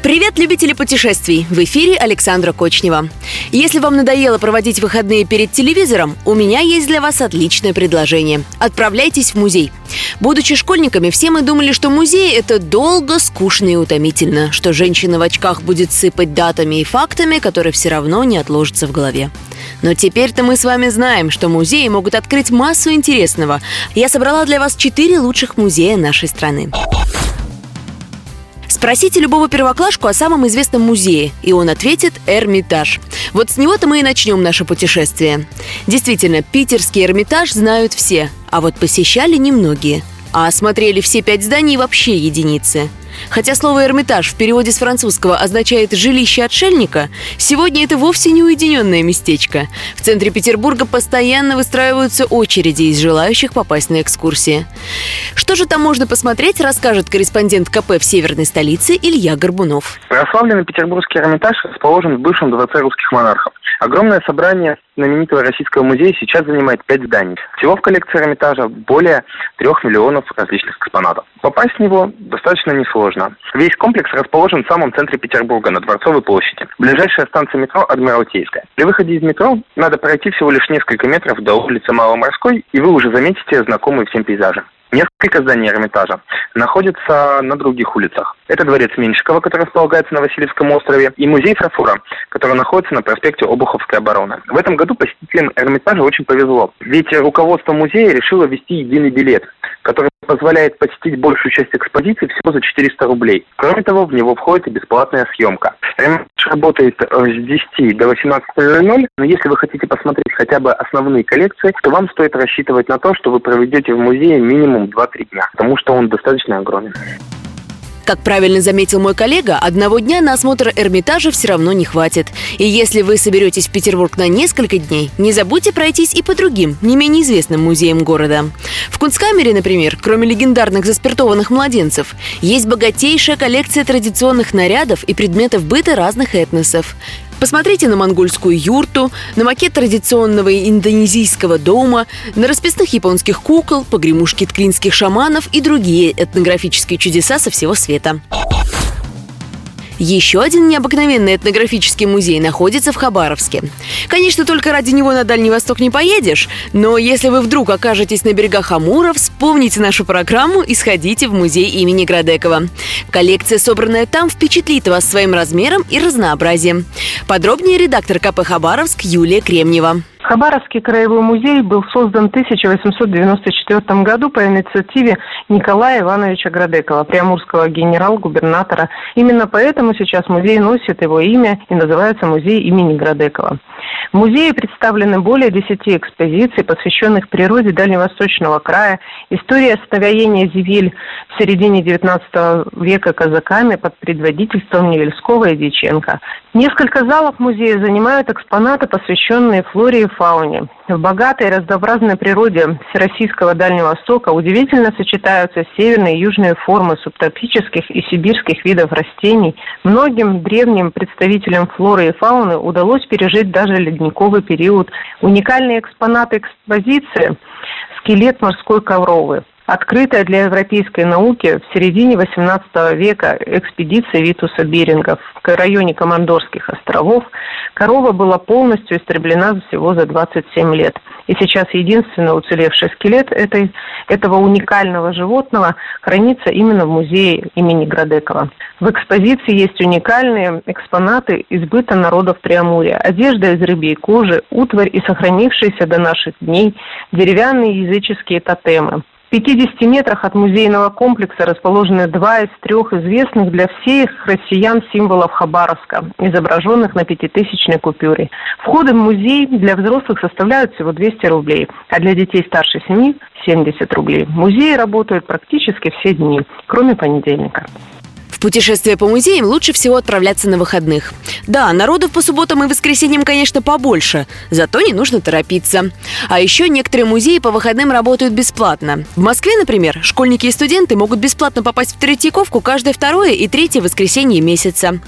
Привет, любители путешествий! В эфире Александра Кочнева. Если вам надоело проводить выходные перед телевизором, у меня есть для вас отличное предложение. Отправляйтесь в музей. Будучи школьниками, все мы думали, что музей – это долго, скучно и утомительно, что женщина в очках будет сыпать датами и фактами, которые все равно не отложатся в голове. Но теперь-то мы с вами знаем, что музеи могут открыть массу интересного. Я собрала для вас четыре лучших музея нашей страны. Спросите любого первоклашку о самом известном музее, и он ответит «Эрмитаж». Вот с него-то мы и начнем наше путешествие. Действительно, питерский Эрмитаж знают все, а вот посещали немногие. А осмотрели все пять зданий вообще единицы. Хотя слово «Эрмитаж» в переводе с французского означает «жилище отшельника», сегодня это вовсе не уединенное местечко. В центре Петербурга постоянно выстраиваются очереди из желающих попасть на экскурсии. Что же там можно посмотреть, расскажет корреспондент КП в северной столице Илья Горбунов. Прославленный Петербургский Эрмитаж расположен в бывшем дворце русских монархов. Огромное собрание знаменитого российского музея сейчас занимает пять зданий. Всего в коллекции Эрмитажа более трех миллионов различных экспонатов. Попасть в него достаточно несложно. Весь комплекс расположен в самом центре Петербурга, на Дворцовой площади. Ближайшая станция метро Адмиралтейская. При выходе из метро надо пройти всего лишь несколько метров до улицы Маломорской, и вы уже заметите знакомые всем пейзажи. Несколько зданий Эрмитажа находятся на других улицах. Это дворец Меньшикова, который располагается на Васильевском острове, и музей фарфора, который находится на проспекте Обуховской обороны. В этом году посетителям Эрмитажа очень повезло, ведь руководство музея решило ввести единый билет, который позволяет посетить большую часть экспозиции всего за 400 рублей. Кроме того, в него входит и бесплатная съемка. Эрмитаж работает с 10 до 18.00, но если вы хотите посмотреть хотя бы основные коллекции, то вам стоит рассчитывать на то, что вы проведете в музее минимум 2-3 дня, потому что он достаточно огромен. Как правильно заметил мой коллега, одного дня на осмотр Эрмитажа все равно не хватит. И если вы соберетесь в Петербург на несколько дней, не забудьте пройтись и по другим, не менее известным музеям города. В Кунсткамере, например, кроме легендарных заспиртованных младенцев, есть богатейшая коллекция традиционных нарядов и предметов быта разных этносов. Посмотрите на монгольскую юрту, на макет традиционного индонезийского дома, на расписных японских кукол, погремушки ткринских шаманов и другие этнографические чудеса со всего света. Еще один необыкновенный этнографический музей находится в Хабаровске. Конечно, только ради него на Дальний Восток не поедешь, но если вы вдруг окажетесь на берегах Амура, вспомните нашу программу и сходите в музей имени Градекова. Коллекция, собранная там, впечатлит вас своим размером и разнообразием. Подробнее редактор КП Хабаровск Юлия Кремнева. Хабаровский краевой музей был создан в 1894 году по инициативе Николая Ивановича Градекова, приамурского генерал-губернатора. Именно поэтому сейчас музей носит его имя и называется музей имени Градекова. В музее представлены более 10 экспозиций, посвященных природе Дальневосточного края, истории освоения земель в середине XIX века казаками под предводительством Невельского и Дьяченко. Несколько залов музея занимают экспонаты, посвященные флоре и фауне. В богатой и разнообразной природе Всероссийского Дальнего Востока удивительно сочетаются северные и южные формы субтропических и сибирских видов растений. Многим древним представителям флоры и фауны удалось пережить даже ледниковый период. Уникальные экспонаты экспозиции – скелет морской ковровый, открытая для европейской науки в середине XVIII века экспедиция Витуса Беринга в районе Командорских островов, корова была полностью истреблена всего за 27 лет. И сейчас единственный уцелевший скелет этой, этого уникального животного хранится именно в музее имени Градекова. В экспозиции есть уникальные экспонаты избыта народов Преамурья. Одежда из рыбьей кожи, утварь и сохранившиеся до наших дней деревянные языческие тотемы. В 50 метрах от музейного комплекса расположены два из трех известных для всех россиян символов Хабаровска, изображенных на пятитысячной купюре. Входы в музей для взрослых составляют всего 200 рублей, а для детей старше 7 – 70 рублей. Музеи работают практически все дни, кроме понедельника. Путешествие по музеям лучше всего отправляться на выходных. Да, народу по субботам и воскресеньям, конечно, побольше, зато не нужно торопиться. А еще некоторые музеи по выходным работают бесплатно. В Москве, например, школьники и студенты могут бесплатно попасть в Третьяковку каждое второе и третье воскресенье месяца.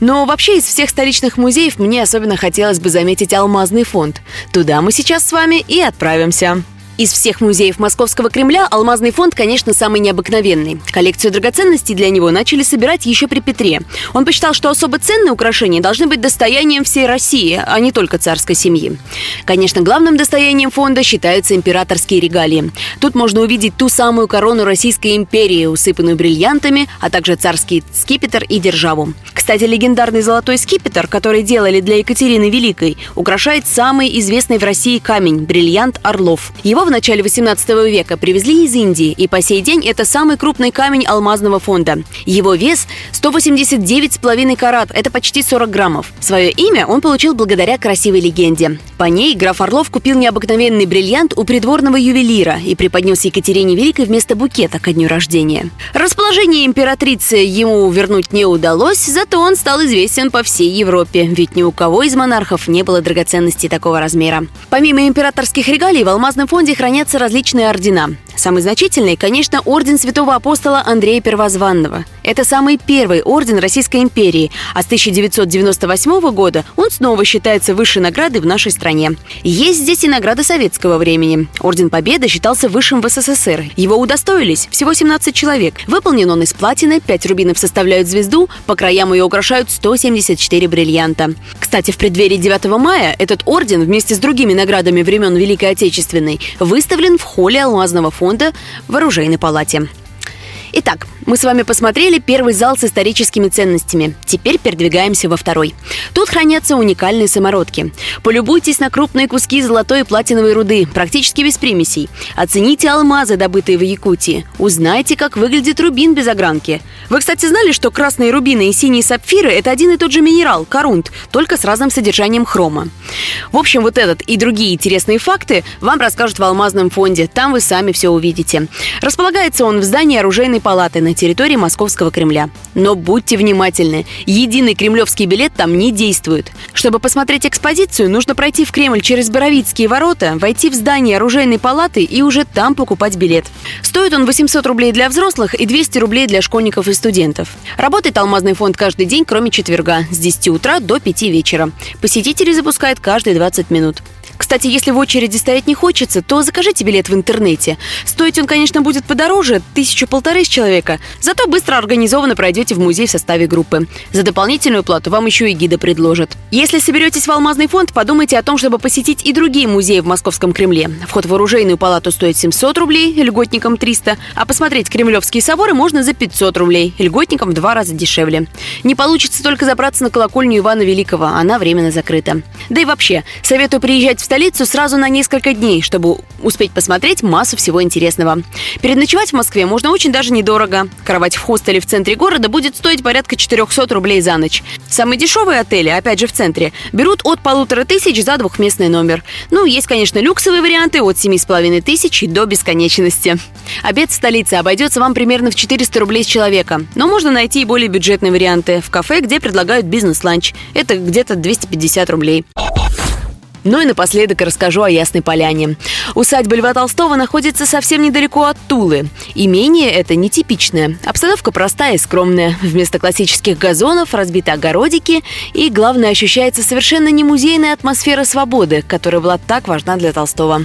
Но вообще из всех столичных музеев мне особенно хотелось бы заметить Алмазный фонд. Туда мы сейчас с вами и отправимся. Из всех музеев Московского Кремля алмазный фонд, конечно, самый необыкновенный. Коллекцию драгоценностей для него начали собирать еще при Петре. Он посчитал, что особо ценные украшения должны быть достоянием всей России, а не только царской семьи. Конечно, главным достоянием фонда считаются императорские регалии. Тут можно увидеть ту самую корону Российской империи, усыпанную бриллиантами, а также царский скипетр и державу. Кстати, легендарный золотой скипетр, который делали для Екатерины Великой, украшает самый известный в России камень – бриллиант Орлов. Его в начале 18 века привезли из Индии, и по сей день это самый крупный камень алмазного фонда. Его вес 189,5 карат, это почти 40 граммов. Свое имя он получил благодаря красивой легенде. По ней граф Орлов купил необыкновенный бриллиант у придворного ювелира и преподнес Екатерине Великой вместо букета ко дню рождения. Расположение императрицы ему вернуть не удалось, зато он стал известен по всей Европе, ведь ни у кого из монархов не было драгоценностей такого размера. Помимо императорских регалий в алмазном фонде хранятся различные ордена. Самый значительный, конечно, орден святого апостола Андрея Первозванного. Это самый первый орден Российской империи, а с 1998 года он снова считается высшей наградой в нашей стране. Есть здесь и награды советского времени. Орден Победы считался высшим в СССР. Его удостоились всего 17 человек. Выполнен он из платины, 5 рубинов составляют звезду, по краям ее украшают 174 бриллианта. Кстати, в преддверии 9 мая этот орден вместе с другими наградами времен Великой Отечественной выставлен в холле Алмазного фонда в оружейной палате. Итак, мы с вами посмотрели первый зал с историческими ценностями. Теперь передвигаемся во второй. Тут хранятся уникальные самородки. Полюбуйтесь на крупные куски золотой и платиновой руды, практически без примесей. Оцените алмазы, добытые в Якутии. Узнайте, как выглядит рубин без огранки. Вы, кстати, знали, что красные рубины и синие сапфиры – это один и тот же минерал – корунт, только с разным содержанием хрома. В общем, вот этот и другие интересные факты вам расскажут в алмазном фонде. Там вы сами все увидите. Располагается он в здании оружейной палаты на территории Московского Кремля. Но будьте внимательны, единый кремлевский билет там не действует. Чтобы посмотреть экспозицию, нужно пройти в Кремль через Боровицкие ворота, войти в здание оружейной палаты и уже там покупать билет. Стоит он 800 рублей для взрослых и 200 рублей для школьников и студентов. Работает алмазный фонд каждый день, кроме четверга, с 10 утра до 5 вечера. Посетители запускают каждые 20 минут. Кстати, если в очереди стоять не хочется, то закажите билет в интернете. Стоить он, конечно, будет подороже, тысячу-полторы с человека, зато быстро организованно пройдете в музей в составе группы. За дополнительную плату вам еще и гида предложат. Если соберетесь в Алмазный фонд, подумайте о том, чтобы посетить и другие музеи в Московском Кремле. Вход в оружейную палату стоит 700 рублей, льготникам 300, а посмотреть кремлевские соборы можно за 500 рублей, льготникам в два раза дешевле. Не получится только забраться на колокольню Ивана Великого, она временно закрыта. Да и вообще, советую приезжать в столицу сразу на несколько дней, чтобы успеть посмотреть массу всего интересного. Переночевать в Москве можно очень даже недорого. Кровать в хостеле в центре города будет стоить порядка 400 рублей за ночь. Самые дешевые отели, опять же в центре, берут от полутора тысяч за двухместный номер. Ну, есть, конечно, люксовые варианты от семи с половиной тысяч до бесконечности. Обед в столице обойдется вам примерно в 400 рублей с человека. Но можно найти и более бюджетные варианты в кафе, где предлагают бизнес-ланч. Это где-то 250 рублей. Ну и напоследок расскажу о Ясной Поляне. Усадьба Льва Толстого находится совсем недалеко от Тулы. Имение это нетипичное. Обстановка простая и скромная. Вместо классических газонов разбиты огородики. И, главное, ощущается совершенно не музейная атмосфера свободы, которая была так важна для Толстого.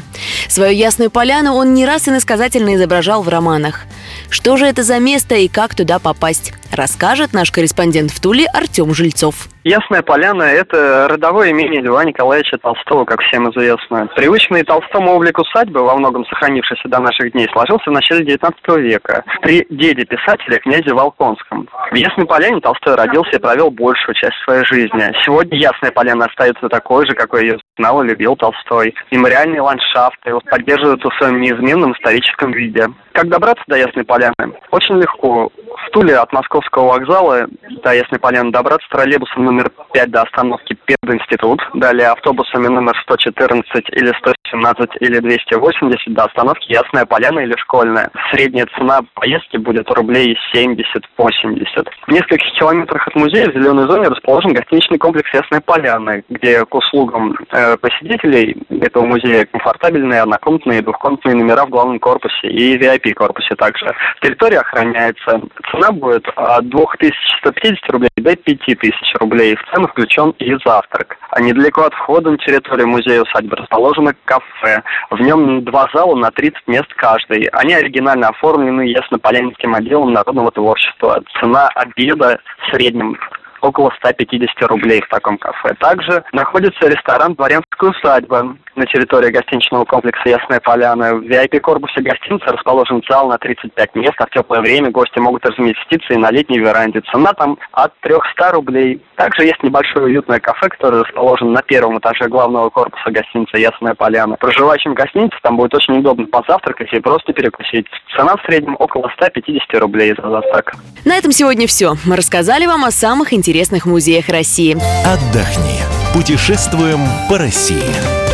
Свою Ясную Поляну он не раз иносказательно изображал в романах. Что же это за место и как туда попасть? Расскажет наш корреспондент в Туле Артем Жильцов. Ясная Поляна – это родовое имение Льва Николаевича Толстого, как всем известно. Привычный Толстому облик усадьбы, во многом сохранившийся до наших дней, сложился в начале XIX века при деде писателя князе Волконском. В Ясной Поляне Толстой родился и провел большую часть своей жизни. Сегодня Ясная Поляна остается такой же, какой ее знал и любил Толстой. Мемориальные ландшафты поддерживаются в своем неизменном историческом виде. Как добраться до Ясной Поляны? Очень легко. В Туле от Московского вокзала до Ясной Поляны добраться троллейбусом номер 5 до остановки Пединститут, далее автобусами номер 114 или 117 или 280 до остановки Ясная Поляна или Школьная. Средняя цена поездки будет рублей 70-80. В нескольких километрах от музея в зеленой зоне расположен гостиничный комплекс Ясная Поляна, где к услугам э, посетителей этого музея комфортабельные однокомнатные и двухкомнатные номера в главном корпусе и VIP-корпусе также. Территория охраняется. Цена будет от 2150 рублей до 5000 рублей. В цену включен и завтрак. А недалеко от входа на территорию музея усадьбы расположено кафе. В нем два зала на 30 мест каждый. Они оригинально оформлены ясно-полянинским отделом народного творчества. Цена обеда в среднем около 150 рублей в таком кафе. Также находится ресторан «Дворянская усадьба» на территории гостиничного комплекса «Ясная поляна». В VIP-корпусе гостиницы расположен зал на 35 мест, а в теплое время гости могут разместиться и на летней веранде. Цена там от 300 рублей. Также есть небольшое уютное кафе, которое расположено на первом этаже главного корпуса гостиницы «Ясная поляна». Проживающим в там будет очень удобно позавтракать и просто перекусить. Цена в среднем около 150 рублей за завтрак. На этом сегодня все. Мы рассказали вам о самых интересных музеях России. Отдохни. Путешествуем по России.